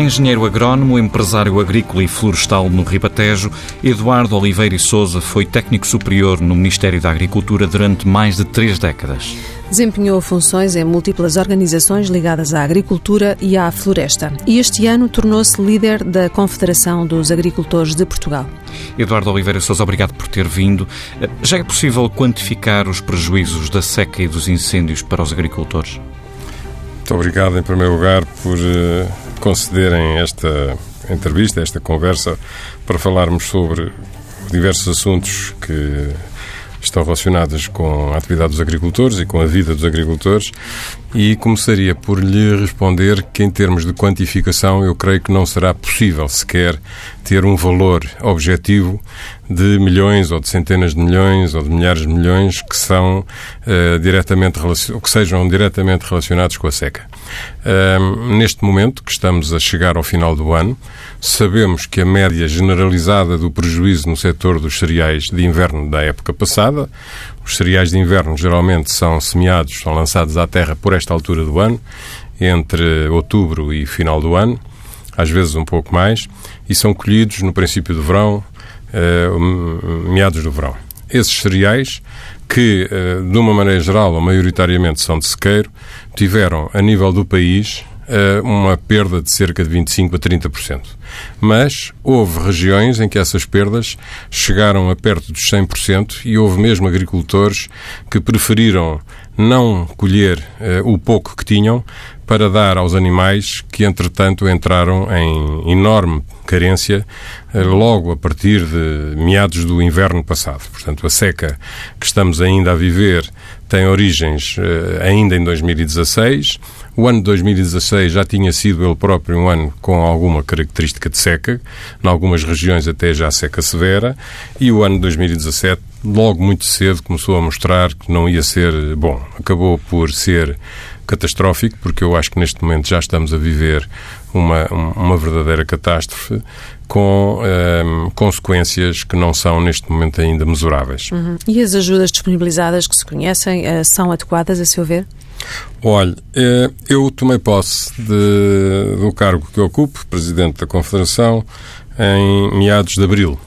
Engenheiro agrónomo, empresário agrícola e florestal no Ribatejo, Eduardo Oliveira e Souza foi técnico superior no Ministério da Agricultura durante mais de três décadas. Desempenhou funções em múltiplas organizações ligadas à agricultura e à floresta e este ano tornou-se líder da Confederação dos Agricultores de Portugal. Eduardo Oliveira Souza, obrigado por ter vindo. Já é possível quantificar os prejuízos da seca e dos incêndios para os agricultores? Muito obrigado, em primeiro lugar, por uh, concederem esta entrevista, esta conversa, para falarmos sobre diversos assuntos que estão relacionadas com a atividade dos agricultores e com a vida dos agricultores e começaria por lhe responder que em termos de quantificação eu creio que não será possível sequer ter um valor objetivo de milhões ou de centenas de milhões ou de milhares de milhões que são uh, diretamente que sejam diretamente relacionados com a seca. Uh, neste momento que estamos a chegar ao final do ano, sabemos que a média generalizada do prejuízo no setor dos cereais de inverno da época passada, os cereais de inverno geralmente são semeados, são lançados à terra por esta altura do ano, entre outubro e final do ano, às vezes um pouco mais, e são colhidos no princípio do verão, eh, meados do verão. Esses cereais, que eh, de uma maneira geral ou maioritariamente são de sequeiro, tiveram a nível do país uma perda de cerca de 25% a 30%. Mas houve regiões em que essas perdas chegaram a perto dos 100% e houve mesmo agricultores que preferiram não colher uh, o pouco que tinham para dar aos animais que, entretanto, entraram em enorme carência uh, logo a partir de meados do inverno passado. Portanto, a seca que estamos ainda a viver tem origens ainda em 2016. O ano de 2016 já tinha sido ele próprio um ano com alguma característica de seca, em algumas regiões até já seca severa, e o ano de 2017 logo muito cedo começou a mostrar que não ia ser bom. Acabou por ser catastrófico, porque eu acho que neste momento já estamos a viver uma, uma verdadeira catástrofe com um, ehm, consequências que não são neste momento ainda mesuráveis. Uhum. E as ajudas disponibilizadas que se conhecem uh, são adequadas, a seu ver? Olha, eh, eu tomei posse de, do cargo que ocupo, Presidente da Confederação, em meados de Abril.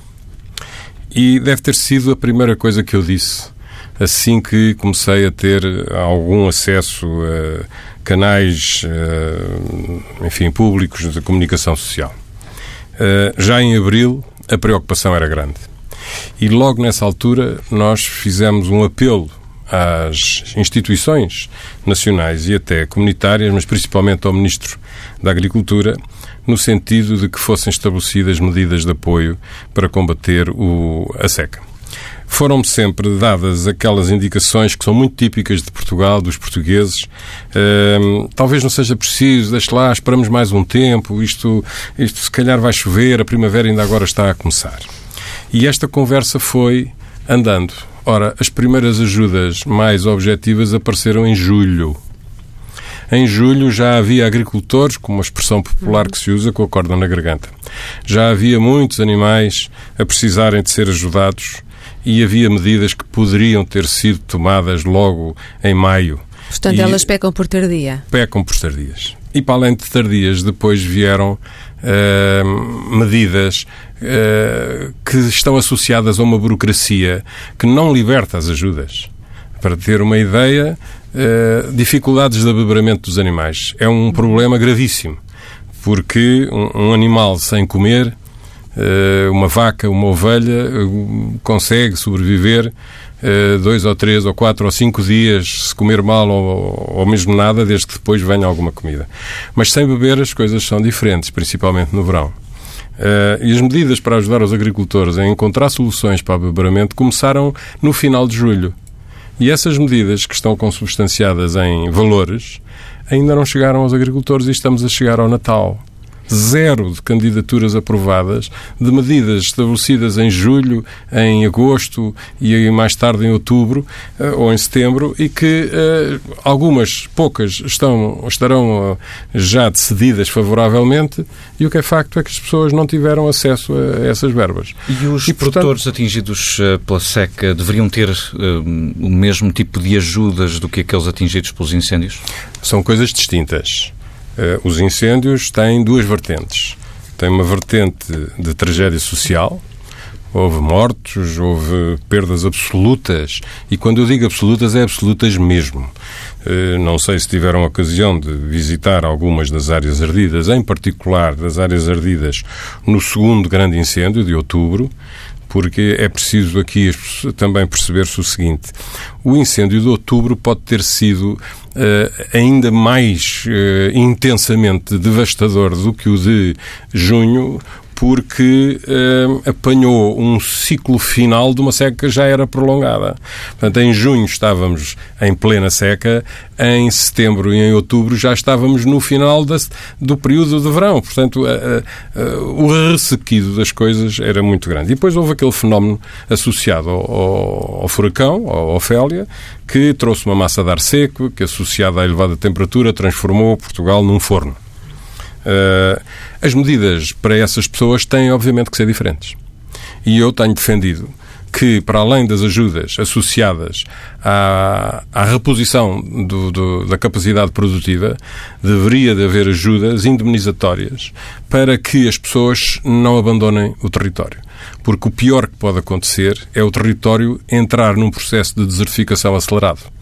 E deve ter sido a primeira coisa que eu disse assim que comecei a ter algum acesso a canais, eh, enfim, públicos de comunicação social. Eh, já em abril, a preocupação era grande. E logo nessa altura, nós fizemos um apelo às instituições nacionais e até comunitárias, mas principalmente ao Ministro da Agricultura, no sentido de que fossem estabelecidas medidas de apoio para combater o, a seca. Foram-me sempre dadas aquelas indicações que são muito típicas de Portugal, dos portugueses. Uh, talvez não seja preciso, deixe lá, esperamos mais um tempo, isto, isto se calhar vai chover, a primavera ainda agora está a começar. E esta conversa foi andando. Ora, as primeiras ajudas mais objetivas apareceram em julho. Em julho já havia agricultores, com uma expressão popular que se usa, com a corda na garganta. Já havia muitos animais a precisarem de ser ajudados e havia medidas que poderiam ter sido tomadas logo em maio. Portanto, elas pecam por tardia. Pecam por tardias. E para além de tardias, depois vieram uh, medidas uh, que estão associadas a uma burocracia que não liberta as ajudas. Para ter uma ideia, uh, dificuldades de abeberamento dos animais é um problema gravíssimo, porque um, animal sem comer, uma vaca, uma ovelha, uh, consegue sobreviver dois ou três ou quatro ou cinco dias se comer mal ou, ou mesmo nada, desde que depois venha alguma comida. Mas sem beber as coisas são diferentes, principalmente no verão. Uh, e as medidas para ajudar os agricultores a encontrar soluções para o beberamento começaram no final de julho. E essas medidas que estão consubstanciadas em valores ainda não chegaram aos agricultores e estamos a chegar ao Natal zero de candidaturas aprovadas, de medidas estabelecidas em julho, em agosto e mais tarde em outubro eh, ou em setembro e que eh, algumas, poucas, estão, estarão eh, já decididas favoravelmente e o que é facto é que as pessoas não tiveram acesso a essas verbas. E os e, produtores portanto, atingidos pela seca deveriam ter o mesmo tipo de ajudas do que aqueles atingidos pelos incêndios? São coisas distintas. Os incêndios têm duas vertentes. Tem uma vertente de tragédia social, houve mortos, houve perdas absolutas. E quando eu digo absolutas, é absolutas mesmo. Eh, não sei se tiveram ocasião de visitar algumas das áreas ardidas, em particular das áreas ardidas no segundo grande incêndio de outubro, porque é preciso aqui também perceber-se o seguinte: o incêndio de outubro pode ter sido Uh, ainda mais uh, intensamente devastador do que o de junho, porque eh, apanhou um ciclo final de uma seca que já era prolongada. Portanto, em junho estávamos em plena seca, em setembro e em outubro já estávamos no final do período de verão. Portanto, o ressequido das coisas era muito grande. E depois houve aquele fenómeno associado ao, ao, ao furacão, ao Ofélia, que trouxe uma massa de ar seco, que associada à elevada temperatura transformou Portugal num forno. Uh, as medidas para essas pessoas têm, obviamente, que ser diferentes. E eu tenho defendido que, para além das ajudas associadas à, à reposição do, do, da capacidade produtiva, deveria de haver ajudas indemnizatórias para que as pessoas não abandonem o território. Porque o pior que pode acontecer é o território entrar num processo de desertificação acelerado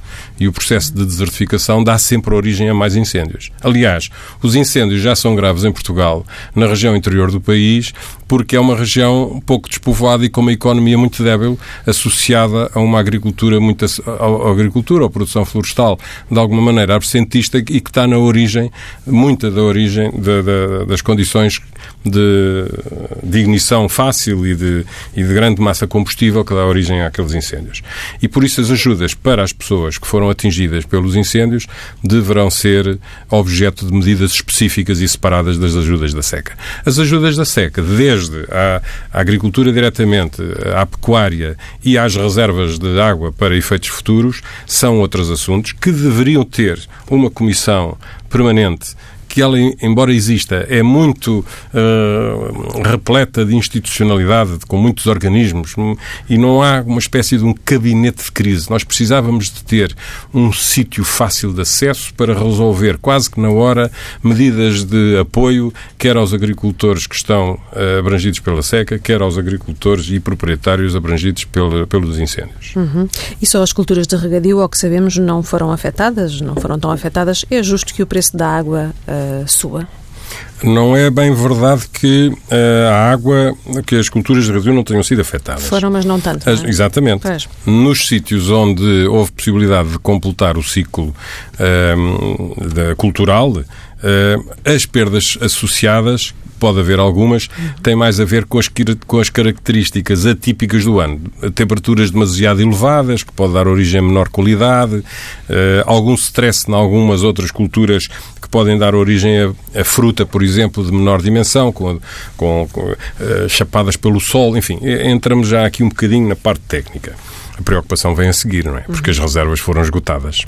e o processo de desertificação dá sempre origem a mais incêndios. Aliás, os incêndios já são graves em Portugal, na região interior do país, porque é uma região pouco despovoada e com uma economia muito débil, associada a uma agricultura muito a, agricultura ou produção florestal, de alguma maneira absentista e que está na origem, muita da origem de, de, das condições de, de ignição fácil e de, e de grande massa combustível que dá origem àqueles incêndios. E por isso as ajudas para as pessoas que foram atingidas pelos incêndios deverão ser objeto de medidas específicas e separadas das ajudas da seca. As ajudas da seca, desde à agricultura diretamente, à pecuária e às reservas de água para efeitos futuros, são outros assuntos que deveriam ter uma comissão permanente que ela, embora exista, é muito uh, repleta de institucionalidade, com muitos organismos, e não há uma espécie de um gabinete de crise. Nós precisávamos de ter um sítio fácil de acesso para resolver, quase que na hora, medidas de apoio, quer aos agricultores que estão uh, abrangidos pela seca, quer aos agricultores e proprietários abrangidos pelo, pelos incêndios. Uhum. E só as culturas de regadio, ao que sabemos, não foram afetadas, não foram tão afetadas. É justo que o preço da água uh, sua? Não é bem verdade que uh, a água, que as culturas de regadío não tenham sido afetadas. Foram, mas não tanto. Não é? Exatamente. Pois. Nos sítios onde houve possibilidade de completar o ciclo uh, da, cultural, uh, as perdas associadas pode haver algumas, tem mais a ver com as, com as características atípicas do ano. Temperaturas demasiado elevadas, que pode dar origem a menor qualidade, uh, algum stress em algumas outras culturas que podem dar origem a, a fruta, por exemplo, de menor dimensão, com, com, com uh, chapadas pelo sol, enfim, entramos já aqui um bocadinho na parte técnica. A preocupação vem a seguir, não é? Porque as reservas foram esgotadas.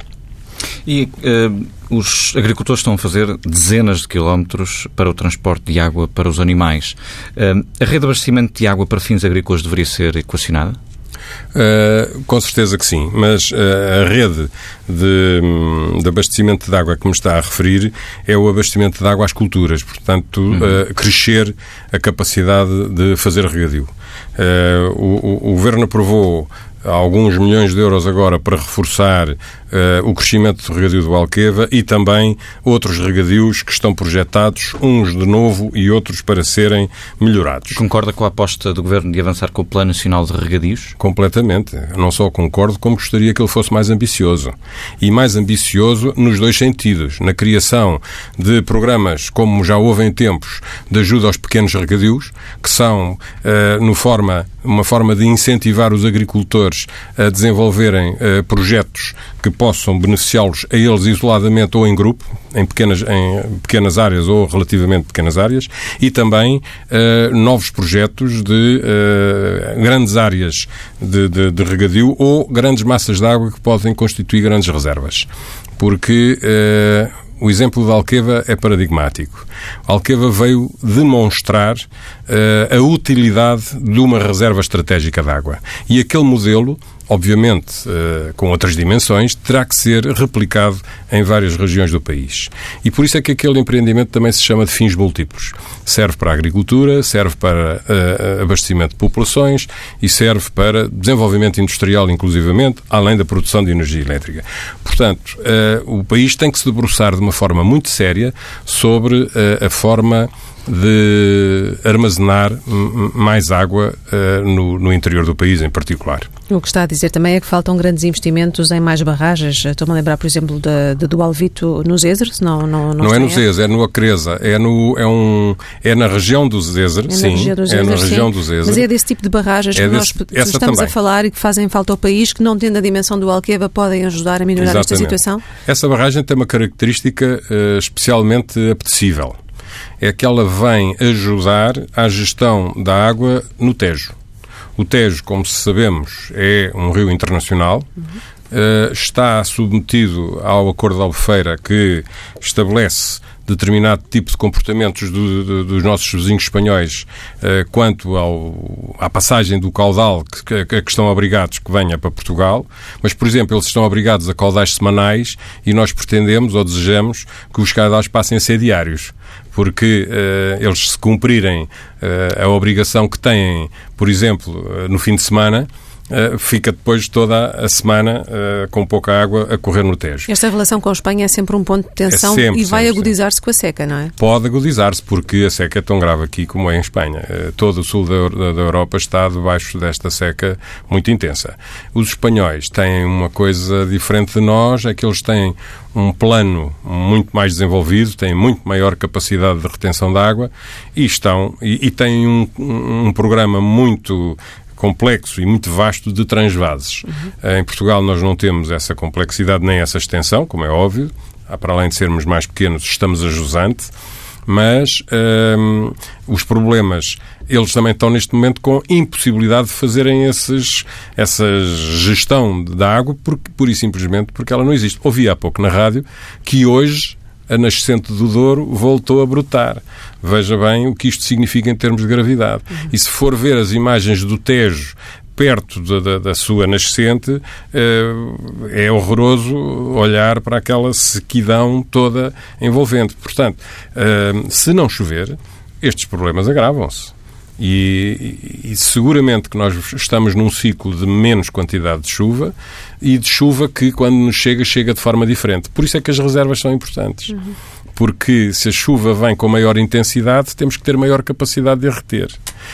E uh, os agricultores estão a fazer dezenas de quilómetros para o transporte de água para os animais. Uh, a rede de abastecimento de água para fins agrícolas deveria ser equacionada? Uh, com certeza que sim, mas uh, a rede de, de, abastecimento de água que me está a referir é o abastecimento de água às culturas, portanto, uhum. uh, crescer a capacidade de fazer regadio. O, o, o, Governo aprovou alguns milhões de euros agora para reforçar uh, o crescimento do regadio do Alqueva e também outros regadios que estão projetados, uns de novo e outros para serem melhorados. Concorda com a aposta do Governo de avançar com o Plano Nacional de Regadios? Completamente. Não só concordo, como gostaria que ele fosse mais ambicioso. E mais ambicioso nos dois sentidos. Na criação de programas, como já houve em tempos, de ajuda aos pequenos regadios, que são, uh, no forma, uma forma de incentivar os agricultores a desenvolverem uh, projetos que possam beneficiá-los a eles isoladamente ou em grupo, em pequenas, em pequenas áreas ou relativamente pequenas áreas, e também uh, novos projetos de uh, grandes áreas de, de, de, regadio ou grandes massas de água que podem constituir grandes reservas. Porque o exemplo da Alqueva é paradigmático. A Alqueva veio demonstrar uh, a utilidade de uma reserva estratégica de água. E aquele modelo obviamente uh, com outras dimensões, terá que ser replicado em várias regiões do país. E por isso é que aquele empreendimento também se chama de fins múltiplos. Serve para a agricultura, serve para uh, abastecimento de populações e serve para desenvolvimento industrial, inclusivamente, além da produção de energia elétrica. Portanto, o país tem que se debruçar de uma forma muito séria sobre a forma de armazenar mais água uh, no, no, interior do país, em particular. O que está a dizer também é que faltam grandes investimentos em mais barragens. Estou-me a lembrar, por exemplo, da, da do Alvito no Zezer, não Não, não, não é no Zezer, é no Acresa. É, no, é, um, é na região do Zezer, é sim. Região é na região sim. do Zezer. Mas é desse tipo de barragens é que desse, nós estamos também. a falar e que fazem falta ao país, que não tendo a dimensão do Alqueva, podem ajudar a melhorar Exatamente. esta situação? Essa barragem tem uma característica uh, especialmente apetecível é que ela vem ajudar à gestão da água no Tejo. O Tejo, como sabemos, é um rio internacional. Uhum. Uh, está submetido ao Acordo de Albufeira que estabelece determinado tipo de comportamentos do, do, dos nossos vizinhos espanhóis uh, quanto ao, à passagem do caudal que, que, que, estão obrigados que venha para Portugal, mas, por exemplo, eles estão obrigados a caudais semanais e nós pretendemos ou desejamos que os caudais passem a ser diários porque uh, eles se cumprirem uh, a obrigação que têm, por exemplo, uh, no fim de semana, fica depois toda a semana uh, com pouca água a correr no Tejo. Esta relação com a Espanha é sempre um ponto de tensão é sempre, e vai agudizar-se com a seca, não é? Pode agudizar-se, porque a seca é tão grave aqui como é em Espanha. Uh, todo o sul da, Europa está debaixo desta seca muito intensa. Os espanhóis têm uma coisa diferente de nós, é que eles têm um plano muito mais desenvolvido, têm muito maior capacidade de retenção de água e estão e, e têm um, um programa muito complexo e muito vasto de transvases. Uhum. Em Portugal nós não temos essa complexidade nem essa extensão, como é óbvio. Para além de sermos mais pequenos, estamos a jusante. Mas hum, os problemas, eles também estão neste momento com impossibilidade de fazerem esses, essa gestão da água, porque, pura e simplesmente porque ela não existe. Ouvi há pouco na rádio que hoje a nascente do Douro voltou a brotar. Veja bem o que isto significa em termos de gravidade. Uhum. E se for ver as imagens do Tejo perto da, da, da, sua nascente, eh, é horroroso olhar para aquela sequidão toda envolvente. Portanto, eh, se não chover, estes problemas agravam-se. E, e, seguramente que nós estamos num ciclo de menos quantidade de chuva e de chuva que, quando nos chega, chega de forma diferente. Por isso é que as reservas são importantes. Uhum. Porque se a chuva vem com maior intensidade, temos que ter maior capacidade de a reter.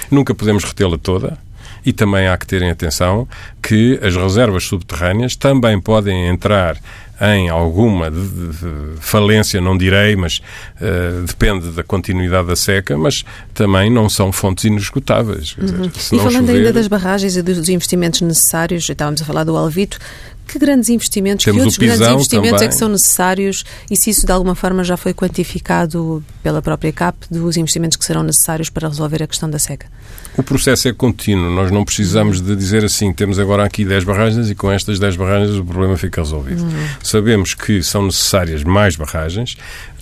Nunca podemos retê-la toda. E também há que terem atenção que as reservas subterrâneas também podem entrar em alguma de, de, falência, não direi, mas uh, depende da continuidade da seca, mas também não são fontes inesgotáveis. Uhum. Dizer, e falando chover... ainda das barragens e dos investimentos necessários, estávamos a falar do Alvito, que grandes investimentos, Temos que outros grandes investimentos também. é que são necessários e se isso de alguma forma já foi quantificado pela própria CAP dos investimentos que serão necessários para resolver a questão da seca? O processo é contínuo. Nós não precisamos de dizer assim, temos agora aqui 10 barragens e com estas 10 barragens o problema fica resolvido. Uhum. Sabemos que são necessárias mais barragens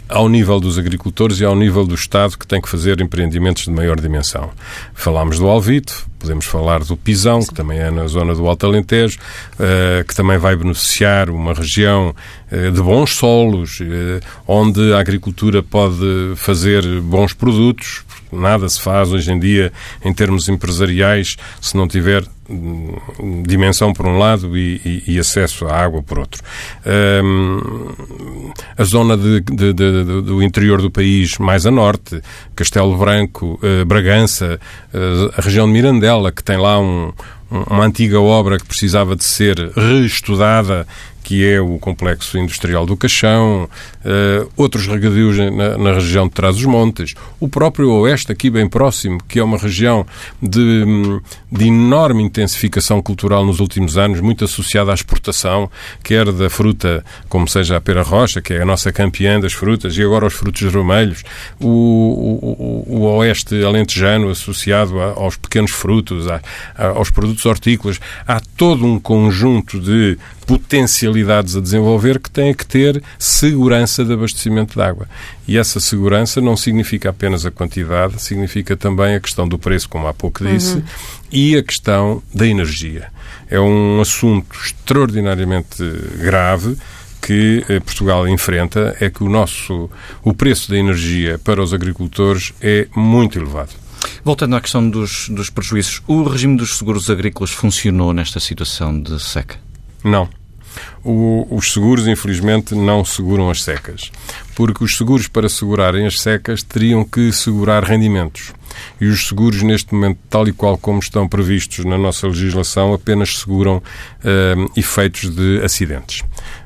ao nível dos agricultores e ao nível do Estado que tem que fazer empreendimentos de maior dimensão. Falámos do Alvito, podemos falar do Pisão, que também é na zona do Alto Alentejo, uh, que também vai beneficiar uma região uh, de bons solos, uh, onde a agricultura pode fazer bons produtos. Nada se faz hoje em dia em termos empresariais se não tiver hum, dimensão por um lado e, e, e acesso à água por outro. Um, a zona de, de, de, do interior do país mais a norte, Castelo Branco, uh, Bragança, uh, a região de Mirandela, que tem lá um, uma antiga obra que precisava de ser reestudada que é o complexo industrial do Caixão, uh, outros regadios na, na, região de Trás-os-Montes, o próprio Oeste, aqui bem próximo, que é uma região de, de enorme intensificação cultural nos últimos anos, muito associada à exportação, quer da fruta, como seja a pera rocha, que é a nossa campeã das frutas, e agora os frutos vermelhos, o, o, o Oeste alentejano associado a, aos pequenos frutos, a, a, aos produtos hortícolas. Há todo um conjunto de potencialidades a desenvolver que têm que ter segurança de abastecimento de água. E essa segurança não significa apenas a quantidade, significa também a questão do preço, como há pouco disse, uhum. e a questão da energia. É um assunto extraordinariamente grave que eh, Portugal enfrenta é que o nosso o preço da energia para os agricultores é muito elevado. Voltando à questão dos, dos prejuízos, o regime dos seguros agrícolas funcionou nesta situação de seca? Não. O, os seguros, infelizmente, não seguram as secas. Porque os seguros, para segurarem as secas, teriam que segurar rendimentos. E os seguros, neste momento, tal e qual como estão previstos na nossa legislação, apenas seguram uh, efeitos de acidentes.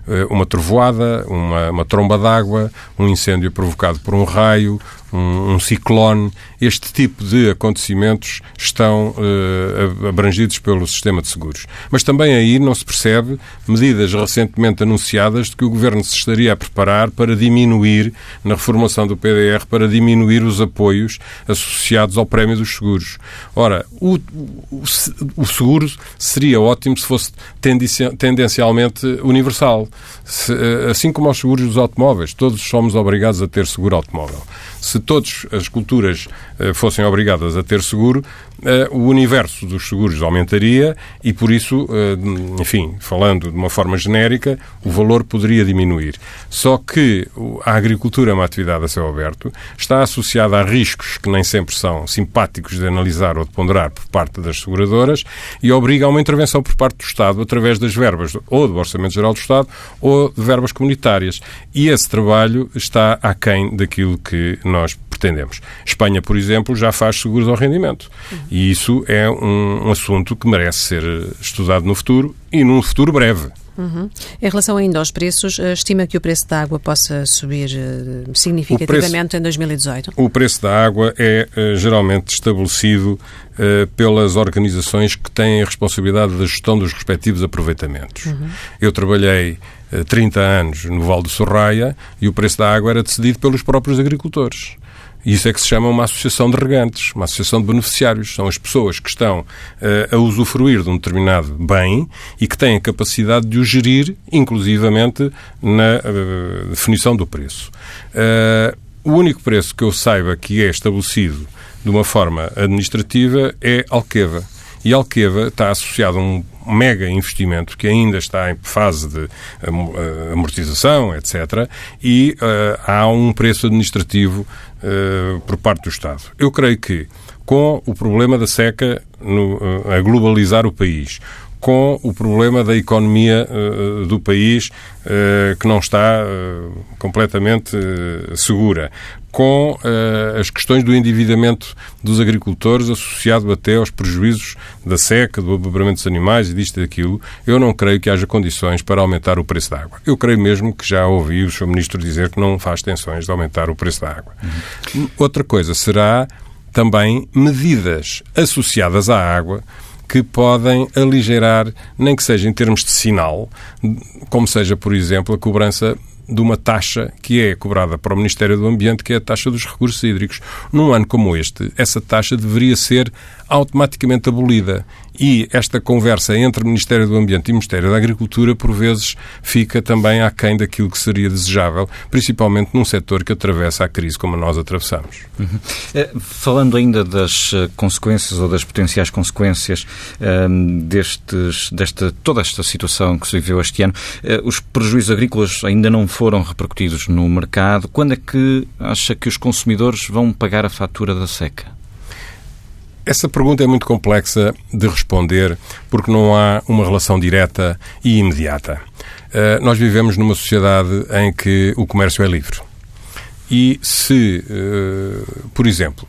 Uh, uma trovoada, uma, uma tromba d'água, um incêndio provocado por um raio, um, um, ciclone, este tipo de acontecimentos estão uh, abrangidos pelo sistema de seguros. Mas também aí não se percebe medidas recentemente anunciadas de que o Governo se estaria a preparar para diminuir, na reformulação do PDR, para diminuir os apoios associados ao prémio dos seguros. Ora, o, o, o seguro seria ótimo se fosse tendencialmente universal. Se, eh, assim como aos seguros dos automóveis, todos somos obrigados a ter seguro automóvel se todas as culturas uh, fossem obrigadas a ter seguro, uh, o universo dos seguros aumentaria e, por isso, uh, enfim, falando de uma forma genérica, o valor poderia diminuir. Só que a agricultura é uma atividade a céu aberto, está associada a riscos que nem sempre são simpáticos de analisar ou de ponderar por parte das seguradoras e obriga a uma intervenção por parte do Estado através das verbas ou do Orçamento Geral do Estado ou de verbas comunitárias. E esse trabalho está aquém daquilo que nós pretendemos. Espanha, por exemplo, já faz seguros ao rendimento. Uhum. E isso é um, um assunto que merece ser estudado no futuro e num futuro breve. Uhum. Em relação ainda aos preços, eh, estima que o preço da água possa subir eh, significativamente preço, em 2018? O preço da água é uh, geralmente estabelecido uh, pelas organizações que têm a responsabilidade da gestão dos respectivos aproveitamentos. Uhum. Eu trabalhei 30 anos no Val do Sorraia e o preço da água era decidido pelos próprios agricultores. Isso é que se chama uma associação de regantes, uma associação de beneficiários. São as pessoas que estão uh, a usufruir de um determinado bem e que têm a capacidade de o gerir, inclusivamente na uh, definição do preço. Uh, o único preço que eu saiba que é estabelecido de uma forma administrativa é Alqueva. E Alqueva está associado a um mega investimento que ainda está em fase de amortização, etc. E uh, há um preço administrativo uh, por parte do Estado. Eu creio que com o problema da seca no, uh, a globalizar o país, com o problema da economia uh, do país uh, que não está uh, completamente segura, com as questões do endividamento dos agricultores associado até aos prejuízos da seca, do abobramento dos animais e disto e daquilo, eu não creio que haja condições para aumentar o preço da água. Eu creio mesmo que já ouvi o Sr. Ministro dizer que não faz tensões de aumentar o preço da água. Uhum. Outra coisa será também medidas associadas à água que podem aligerar, nem que seja em termos de sinal, como seja, por exemplo, a cobrança de uma taxa que é cobrada para o Ministério do Ambiente, que é a taxa dos recursos hídricos. Num ano como este, essa taxa deveria ser automaticamente abolida. E esta conversa entre Ministério do Ambiente e Ministério da Agricultura, por vezes, fica também aquém daquilo que seria desejável, principalmente num setor que atravessa a crise como nós atravessamos. Uhum. Eh, falando ainda das eh, consequências ou das potenciais consequências um, destes, desta, toda esta situação que se viveu este ano, uh, os prejuízos agrícolas ainda não foram repercutidos no mercado. Quando é que acha que os consumidores vão pagar a fatura da seca? Essa pergunta é muito complexa de responder porque não há uma relação direta e imediata. Uh, nós vivemos numa sociedade em que o comércio é livre. E se, uh, por exemplo,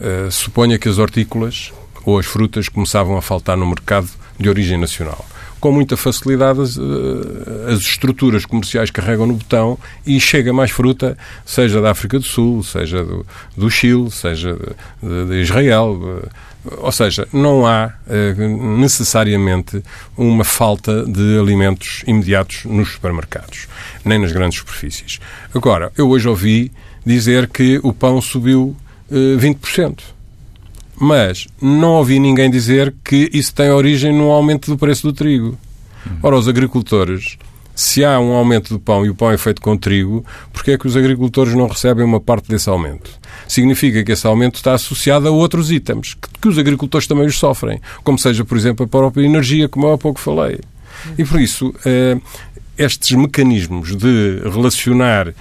uh, suponha que as hortícolas ou as frutas começavam a faltar no mercado de origem nacional com muita facilidade as, eh, as, estruturas comerciais carregam no botão e chega mais fruta, seja da África do Sul, seja do, do Chile, seja de, de Israel. Ou seja, não há eh, necessariamente uma falta de alimentos imediatos nos supermercados, nem nas grandes superfícies. Agora, eu hoje ouvi dizer que o pão subiu 20%. Mas não ouvi ninguém dizer que isso tem origem no aumento do preço do trigo. Ora, os agricultores Se há um aumento do pão e o pão é feito com trigo, porque é que os agricultores não recebem uma parte desse aumento? Significa que esse aumento está associado a outros itens, que, que os agricultores também os sofrem, como seja, por exemplo, a própria energia, como eu há pouco falei. E por isso, eh, estes mecanismos de relacionar uh,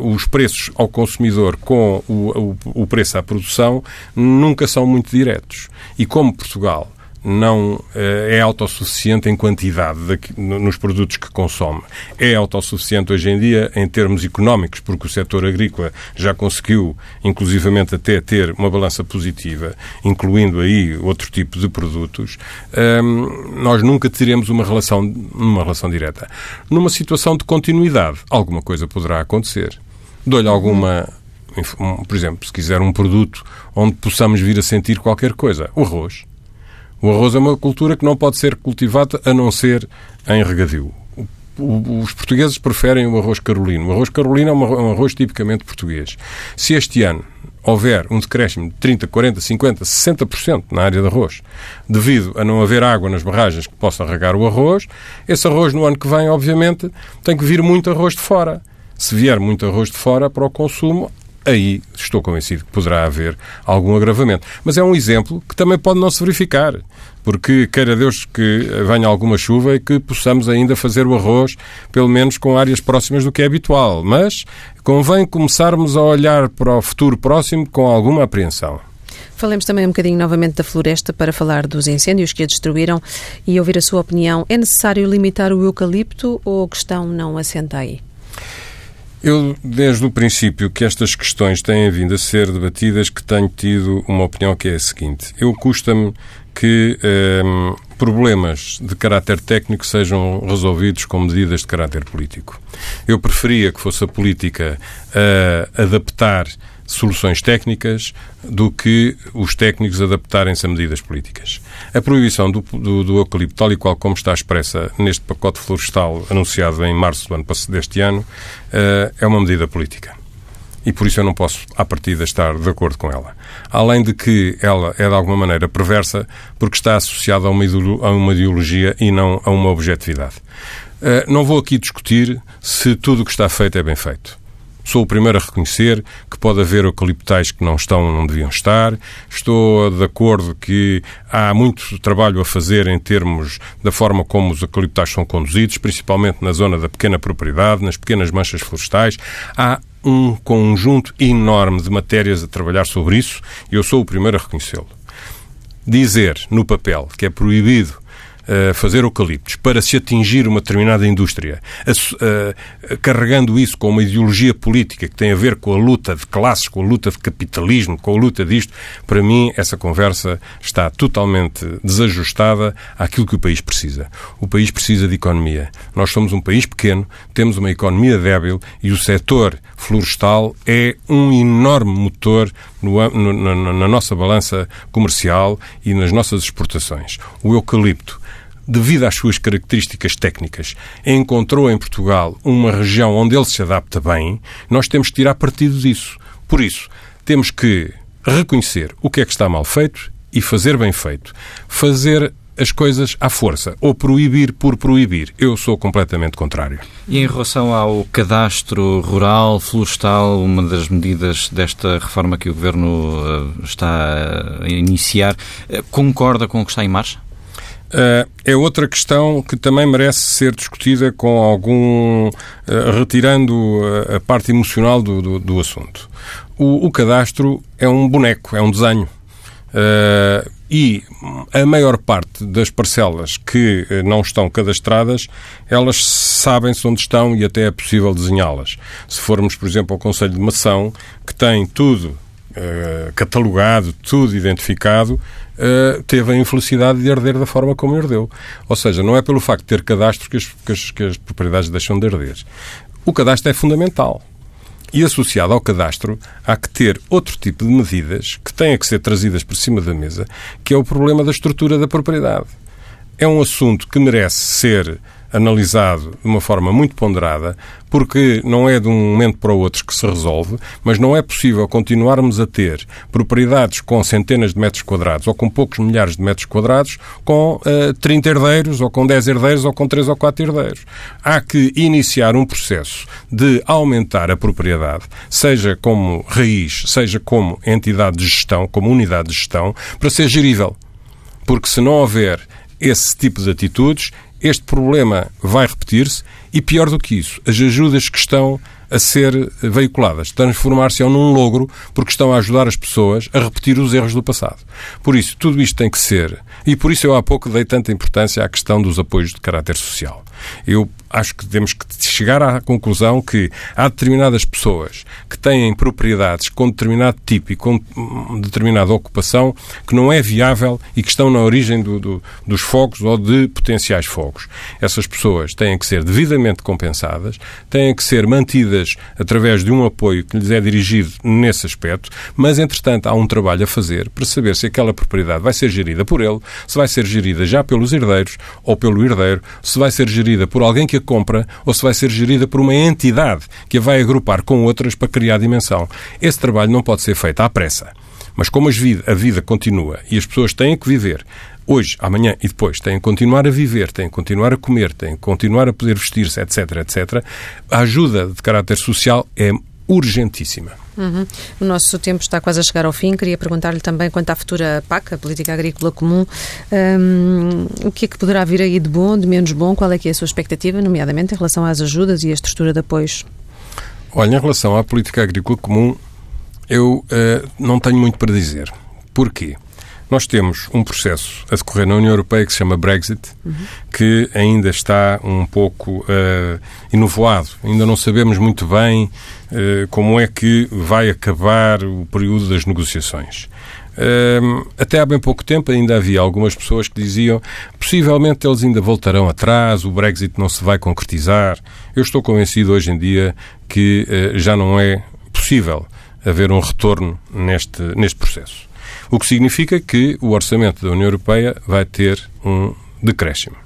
os preços ao consumidor com o, o, o preço à produção nunca são muito diretos. E como Portugal não eh, é autossuficiente em quantidade de, nos produtos que consome. É autossuficiente hoje em dia em termos económicos, porque o setor agrícola já conseguiu, inclusivamente até ter uma balança positiva, incluindo aí outro tipo de produtos. Um, nós nunca teremos uma relação, uma relação direta. Numa situação de continuidade, alguma coisa poderá acontecer. Dou-lhe alguma por exemplo, se quiser um produto onde possamos vir a sentir qualquer coisa, o arroz. O arroz é uma cultura que não pode ser cultivada a não ser em regadio. Os portugueses preferem o arroz carolino. O arroz carolino é um arroz tipicamente português. Se este ano houver um decréscimo de 30, 40, 50, 60% na área de arroz, devido a não haver água nas barragens que possa regar o arroz, esse arroz no ano que vem, obviamente, tem que vir muito arroz de fora. Se vier muito arroz de fora para o consumo, aí estou convencido que poderá haver algum agravamento. Mas é um exemplo que também pode não se verificar, porque queira Deus que venha alguma chuva e que possamos ainda fazer o arroz, pelo menos com áreas próximas do que é habitual. Mas convém começarmos a olhar para o futuro próximo com alguma apreensão. Falemos também um bocadinho novamente da floresta para falar dos incêndios que a destruíram e ouvir a sua opinião. É necessário limitar o eucalipto ou a questão não assenta aí? Eu, desde o princípio que estas questões têm vindo a ser debatidas, que tenho tido uma opinião que é a seguinte. Eu custa-me que ehm, problemas de caráter técnico sejam resolvidos com medidas de caráter político. Eu preferia que fosse a política a adaptar soluções técnicas do que os técnicos adaptarem-se a medidas políticas. A proibição do, do, do, eucalipto, tal e qual como está expressa neste pacote florestal anunciado em março do ano, deste ano, uh, é uma medida política. E por isso eu não posso, à partida, estar de acordo com ela. Além de que ela é de alguma maneira perversa porque está associada a uma, a uma ideologia e não a uma objetividade. Uh, não vou aqui discutir se tudo o que está feito é bem feito. Sou o primeiro a reconhecer que pode haver eucaliptais que não estão, não deviam estar. Estou de acordo que há muito trabalho a fazer em termos da forma como os eucaliptais são conduzidos, principalmente na zona da pequena propriedade, nas pequenas manchas florestais. Há um conjunto enorme de matérias a trabalhar sobre isso e eu sou o primeiro a reconhecê-lo. Dizer no papel que é proibido uh, fazer eucaliptos para se atingir uma determinada indústria, uh, carregando isso com uma ideologia política que tem a ver com a luta de classes, com a luta de capitalismo, com a luta disto, para mim essa conversa está totalmente desajustada àquilo que o país precisa. O país precisa de economia. Nós somos um país pequeno, temos uma economia débil e o setor florestal é um enorme motor no, no, na, na nossa balança comercial e nas nossas exportações. O eucalipto devido às suas características técnicas, encontrou em Portugal uma região onde ele se adapta bem, nós temos que tirar partido disso. Por isso, temos que reconhecer o que é que está mal feito e fazer bem feito. Fazer as coisas à força ou proibir por proibir. Eu sou completamente contrário. E em relação ao cadastro rural, florestal, uma das medidas desta reforma que o Governo eh, está a iniciar, eh, concorda com o que está em marcha? Uh, é outra questão que também merece ser discutida com algum. Uh, retirando a, a, parte emocional do, do, do assunto. O, o, cadastro é um boneco, é um desenho. Uh, e a maior parte das parcelas que não estão cadastradas, elas sabem-se onde estão e até é possível desenhá-las. Se formos, por exemplo, ao Conselho de Mação, que tem tudo catalogado, tudo identificado, uh, teve a infelicidade de arder da forma como herdeu. Ou seja, não é pelo facto de ter cadastro que as, que as, que as propriedades deixam de arder. O cadastro é fundamental. E associado ao cadastro, há que ter outro tipo de medidas que têm que ser trazidas por cima da mesa, que é o problema da estrutura da propriedade. É um assunto que merece ser analisado de uma forma muito ponderada, porque não é de um momento para o outro que se resolve, mas não é possível continuarmos a ter propriedades com centenas de metros quadrados ou com poucos milhares de metros quadrados com uh, 30 herdeiros ou com 10 herdeiros ou com 3 ou 4 herdeiros. Há que iniciar um processo de aumentar a propriedade, seja como raiz, seja como entidade de gestão, como unidade de gestão, para ser gerível. Porque se não houver esse tipo de atitudes, este problema vai repetir-se e, pior do que isso, as ajudas que estão a ser veiculadas transformar-se num logro porque estão a ajudar as pessoas a repetir os erros do passado. Por isso, tudo isto tem que ser, e por isso eu há pouco dei tanta importância à questão dos apoios de caráter social. Eu acho que temos que chegar à conclusão que há determinadas pessoas que têm propriedades com determinado tipo e com determinada ocupação que não é viável e que estão na origem do, do, dos fogos ou de potenciais fogos. Essas pessoas têm que ser devidamente compensadas, têm que ser mantidas através de um apoio que lhes é dirigido nesse aspecto, mas, entretanto, há um trabalho a fazer para saber se aquela propriedade vai ser gerida por ele, se vai ser gerida já pelos herdeiros ou pelo herdeiro, se vai ser gerida por alguém que a compra ou se vai ser gerida por uma entidade que a vai agrupar com outras para criar dimensão. Esse trabalho não pode ser feito à pressa. Mas como a vida continua e as pessoas têm que viver hoje, amanhã e depois, têm que continuar a viver, têm que continuar a comer, têm que continuar a poder vestir-se, etc., etc., a ajuda de caráter social é urgentíssima. Uhum. O nosso tempo está quase a chegar ao fim. Queria perguntar-lhe também quanto à futura PAC, a Política Agrícola Comum, um, o que é que poderá vir aí de bom, de menos bom? Qual é que é a sua expectativa, nomeadamente em relação às ajudas e à estrutura de apoios? Olha, em relação à Política Agrícola Comum, eu uh, não tenho muito para dizer. Porquê? Nós temos um processo a decorrer na União Europeia que se chama Brexit, uhum. que ainda está um pouco uh, enovoado. Ainda não sabemos muito bem uh, como é que vai acabar o período das negociações. Uh, até há bem pouco tempo ainda havia algumas pessoas que diziam possivelmente eles ainda voltarão atrás, o Brexit não se vai concretizar. Eu estou convencido hoje em dia que uh, já não é possível haver um retorno neste, neste processo. O que significa que o orçamento da União Europeia vai ter um decréscimo.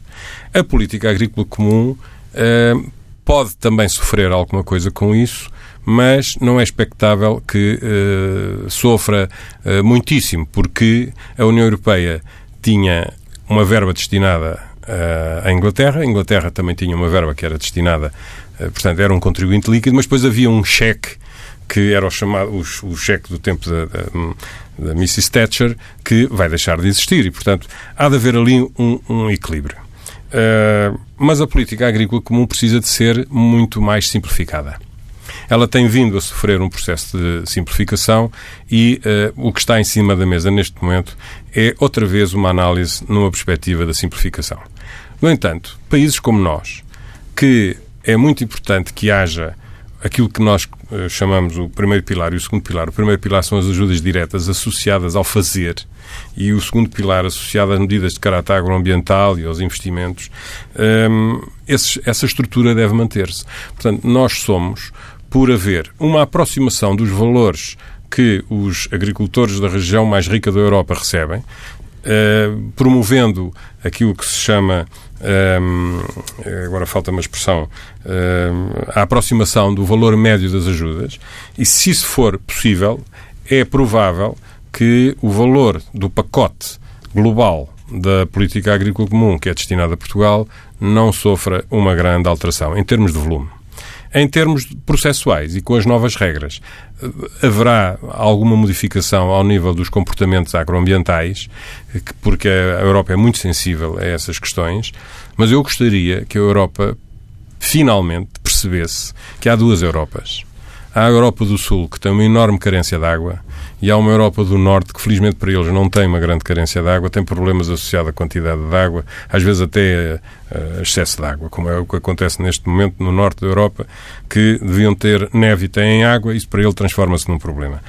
A política agrícola comum uh, pode também sofrer alguma coisa com isso, mas não é expectável que uh, sofra uh, muitíssimo, porque a União Europeia tinha uma verba destinada à Inglaterra, a Inglaterra também tinha uma verba que era destinada, portanto, era um contribuinte líquido, mas depois havia um cheque que era o chamado o, o cheque do tempo da, da, da Mrs. Thatcher, que vai deixar de existir. E, portanto, há de haver ali um, um equilíbrio. Uh, mas a política agrícola comum precisa de ser muito mais simplificada. Ela tem vindo a sofrer um processo de simplificação e uh, o que está em cima da mesa neste momento é outra vez uma análise numa perspectiva da simplificação. No entanto, países como nós, que é muito importante que haja aquilo que nós chamamos o primeiro pilar e o segundo pilar. O primeiro pilar são as ajudas diretas associadas ao fazer e o segundo pilar associado às medidas de caráter agroambiental e aos investimentos. Um, ehm, esses, essa estrutura deve manter-se. Portanto, nós somos, por haver uma aproximação dos valores que os agricultores da região mais rica da Europa recebem, uh, promovendo aquilo que se chama um, agora falta uma expressão, um, a aproximação do valor médio das ajudas, e se isso for possível, é provável que o valor do pacote global da política agrícola comum que é destinada a Portugal não sofra uma grande alteração em termos de volume. Em termos processuais e com as novas regras, haverá alguma modificação ao nível dos comportamentos agroambientais, porque a Europa é muito sensível a essas questões, mas eu gostaria que a Europa finalmente percebesse que há duas Europas. Há a Europa do Sul, que tem uma enorme carência de água, e há uma Europa do Norte que, felizmente para eles, não tem uma grande carência de água, tem problemas associados à quantidade de água, às vezes até uh, excesso de água, como é o que acontece neste momento no Norte da Europa, que deviam ter neve e têm água, isso para ele transforma-se num problema.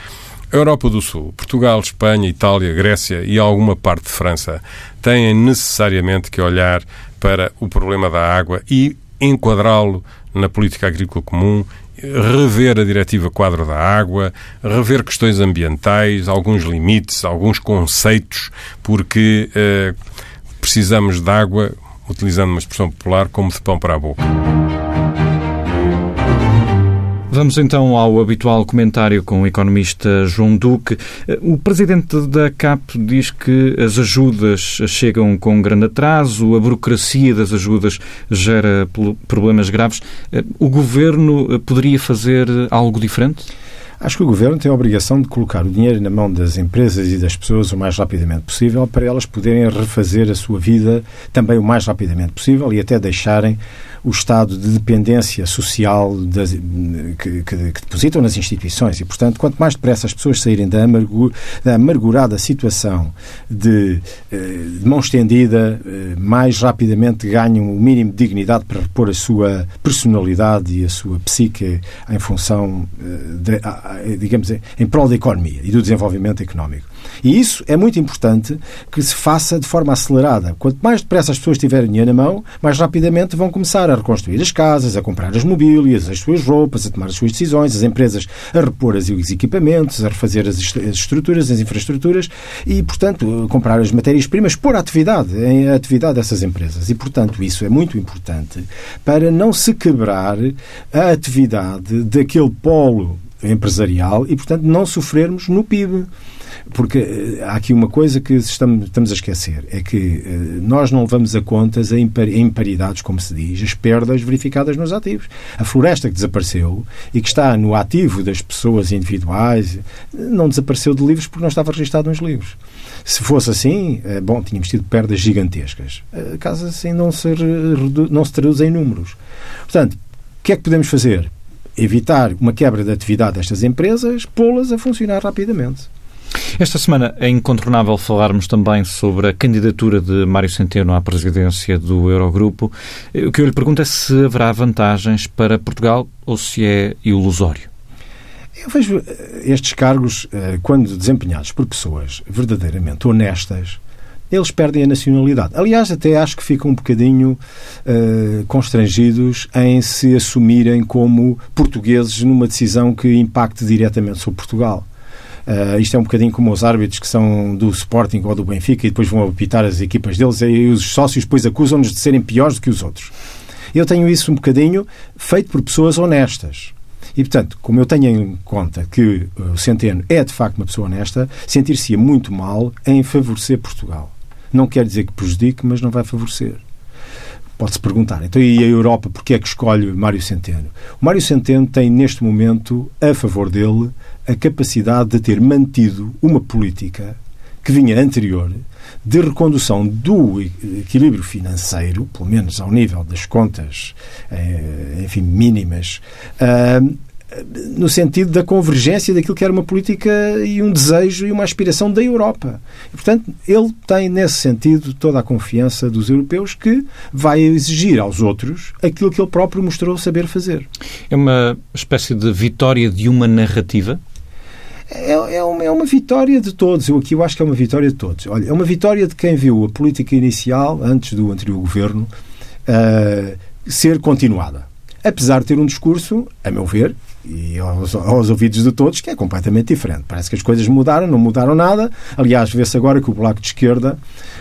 A Europa do Sul, Portugal, Espanha, Itália, Grécia e alguma parte de França têm necessariamente que olhar para o problema da água e enquadrá-lo na política agrícola comum rever a diretiva quadro da água, rever questões ambientais, alguns limites, alguns conceitos, porque eh, precisamos de água utilizando uma expressão popular, como de pão para a boca. Vamos então ao habitual comentário com o economista João Duque. O presidente da CAP diz que as ajudas chegam com grande atraso, a burocracia das ajudas gera problemas graves. O governo poderia fazer algo diferente? Acho que o Governo tem a obrigação de colocar o dinheiro na mão das empresas e das pessoas o mais rapidamente possível para elas poderem refazer a sua vida também o mais rapidamente possível e até deixarem o estado de dependência social das, que, que, que, depositam nas instituições. E, portanto, quanto mais depressa as pessoas saírem da, amargur, da amargurada situação de, eh, de mão estendida, eh, mais rapidamente ganham o mínimo de dignidade para repor a sua personalidade e a sua psique em função, eh, de, digamos, em prol da economia e do desenvolvimento económico. E isso é muito importante que se faça de forma acelerada. Quanto mais depressa as pessoas tiverem dinheiro na mão, mais rapidamente vão começar a reconstruir as casas, a comprar as mobílias, as suas roupas, a tomar as suas decisões, as empresas a repor os equipamentos, a refazer as estruturas, as infraestruturas e, portanto, comprar as matérias-primas, pôr a atividade, em atividade dessas empresas. E, portanto, isso é muito importante para não se quebrar a atividade daquele polo empresarial e, portanto, não sofrermos no PIB. Porque eh, há aqui uma coisa que estamos, a esquecer: é que eh, nós não levamos a contas em imparidades, como se diz, as perdas verificadas nos ativos. A floresta que desapareceu e que está no ativo das pessoas individuais não desapareceu de livros porque não estava registado nos livros. Se fosse assim, eh, bom, tínhamos tido perdas gigantescas. Caso assim não se, não se em números. Portanto, o que é que podemos fazer? Evitar uma quebra da atividade destas empresas, pô-las a funcionar rapidamente. Esta semana é incontornável falarmos também sobre a candidatura de Mário Centeno à presidência do Eurogrupo. O que eu lhe pergunto é se haverá vantagens para Portugal ou se é ilusório. Eu vejo eh, estes cargos, eh, quando desempenhados por pessoas verdadeiramente honestas, eles perdem a nacionalidade. Aliás, até acho que ficam um bocadinho uh, constrangidos em se assumirem como portugueses numa decisão que impacte diretamente sobre Portugal. Uh, isto é um bocadinho como os árbitros que são do Sporting ou do Benfica e depois vão apitar as equipas deles e os sócios depois acusam-nos de serem piores do que os outros. Eu tenho isso um bocadinho feito por pessoas honestas. E, portanto, como eu tenho em conta que o Centeno é de facto uma pessoa honesta, sentir-se muito mal em favorecer Portugal. Não quer dizer que prejudique, mas não vai favorecer. Pode-se perguntar, então e a Europa, porquê é que escolhe Mário Centeno? O Mário Centeno tem, neste momento, a favor dele, a capacidade de ter mantido uma política que vinha anterior de recondução do equilíbrio financeiro, pelo menos ao nível das contas, eh, enfim, mínimas, no sentido da convergência daquilo que era uma política e um desejo e uma aspiração da Europa. E, portanto, ele tem, nesse sentido, toda a confiança dos europeus que vai exigir aos outros aquilo que ele próprio mostrou saber fazer. É uma espécie de vitória de uma narrativa? É, é, uma, é uma vitória de todos. Eu aqui eu acho que é uma vitória de todos. Olha, é uma vitória de quem viu a política inicial, antes do anterior governo, uh, ser continuada. Apesar de ter um discurso, a meu ver, e aos, aos, ouvidos de todos, que é completamente diferente. Parece que as coisas mudaram, não mudaram nada. Aliás, vê-se agora que o Bloco de Esquerda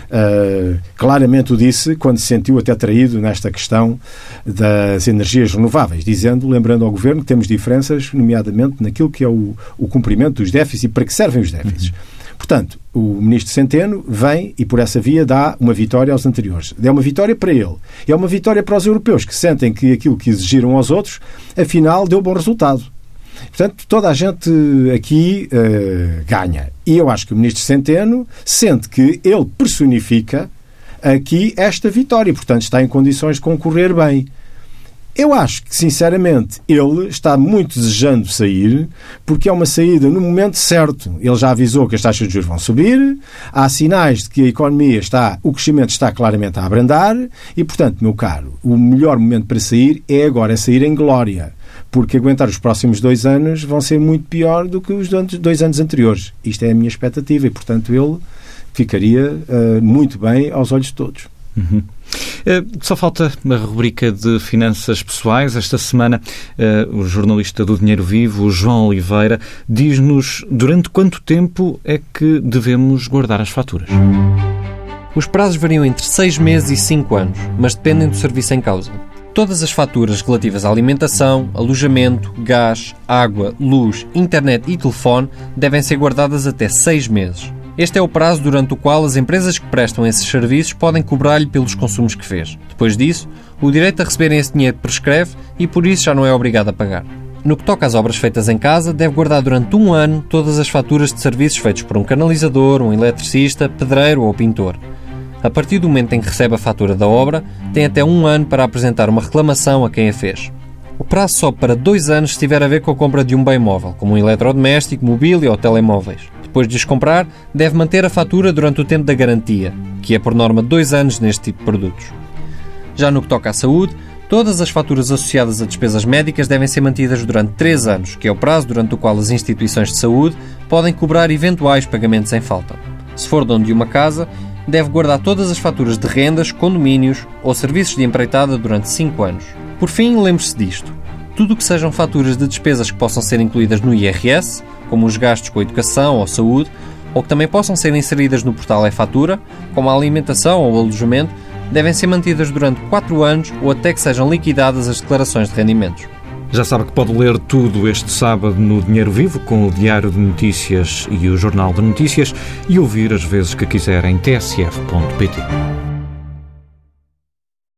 uh, claramente o disse quando se sentiu até traído nesta questão das energias renováveis, dizendo, lembrando ao Governo que temos diferenças, nomeadamente naquilo que é o, o cumprimento dos déficits e para que servem os déficits. Uhum. Portanto, o ministro Centeno vem e por essa via dá uma vitória aos anteriores. É uma vitória para ele. É uma vitória para os europeus que sentem que aquilo que exigiram aos outros, afinal, deu bom resultado. Portanto, toda a gente aqui uh, ganha. E eu acho que o ministro Centeno sente que ele personifica aqui esta vitória. Portanto, está em condições de concorrer bem. Eu acho que, sinceramente, ele está muito desejando sair, porque é uma saída no momento certo. Ele já avisou que as taxas de juros vão subir, há sinais de que a economia está, o crescimento está claramente a abrandar, e, portanto, meu caro, o melhor momento para sair é agora, é sair em glória. Porque aguentar os próximos dois anos vão ser muito pior do que os dois anos anteriores. Isto é a minha expectativa e, portanto, ele ficaria uh, muito bem aos olhos de todos. Uhum. Uh, só falta a rubrica de finanças pessoais. Esta semana, uh, o jornalista do Dinheiro Vivo, João Oliveira, diz-nos durante quanto tempo é que devemos guardar as faturas. Os prazos variam entre 6 meses e 5 anos, mas dependem do serviço em causa. Todas as faturas relativas à alimentação, alojamento, gás, água, luz, internet e telefone devem ser guardadas até 6 meses. Este é o prazo durante o qual as empresas que prestam esses serviços podem cobrar-lhe pelos consumos que fez. Depois disso, o direito a receberem esse dinheiro prescreve e por isso já não é obrigado a pagar. No que toca às obras feitas em casa, deve guardar durante um ano todas as faturas de serviços feitos por um canalizador, um eletricista, pedreiro ou pintor. A partir do momento em que recebe a fatura da obra, tem até um ano para apresentar uma reclamação a quem a fez. O prazo sobe para dois anos se tiver a ver com a compra de um bem móvel, como um eletrodoméstico, mobília ou telemóveis. Depois de os comprar, deve manter a fatura durante o tempo da garantia, que é por norma dois anos neste tipo de produtos. Já no que toca à saúde, todas as faturas associadas a despesas médicas devem ser mantidas durante três anos, que é o prazo durante o qual as instituições de saúde podem cobrar eventuais pagamentos em falta. Se for dono de uma casa, deve guardar todas as faturas de rendas, condomínios ou serviços de empreitada durante 5 anos. Por fim, lembre-se disto. Tudo o que sejam faturas de despesas que possam ser incluídas no IRS, como os gastos com a educação ou saúde, ou que também possam ser inseridas no portal e-fatura, como a alimentação ou o alojamento, devem ser mantidas durante 4 anos ou até que sejam liquidadas as declarações de rendimentos. Já sabe que pode ler tudo este sábado no Dinheiro Vivo, com o Diário de Notícias e o Jornal de Notícias, e ouvir as vezes que quiser em tsf.pt.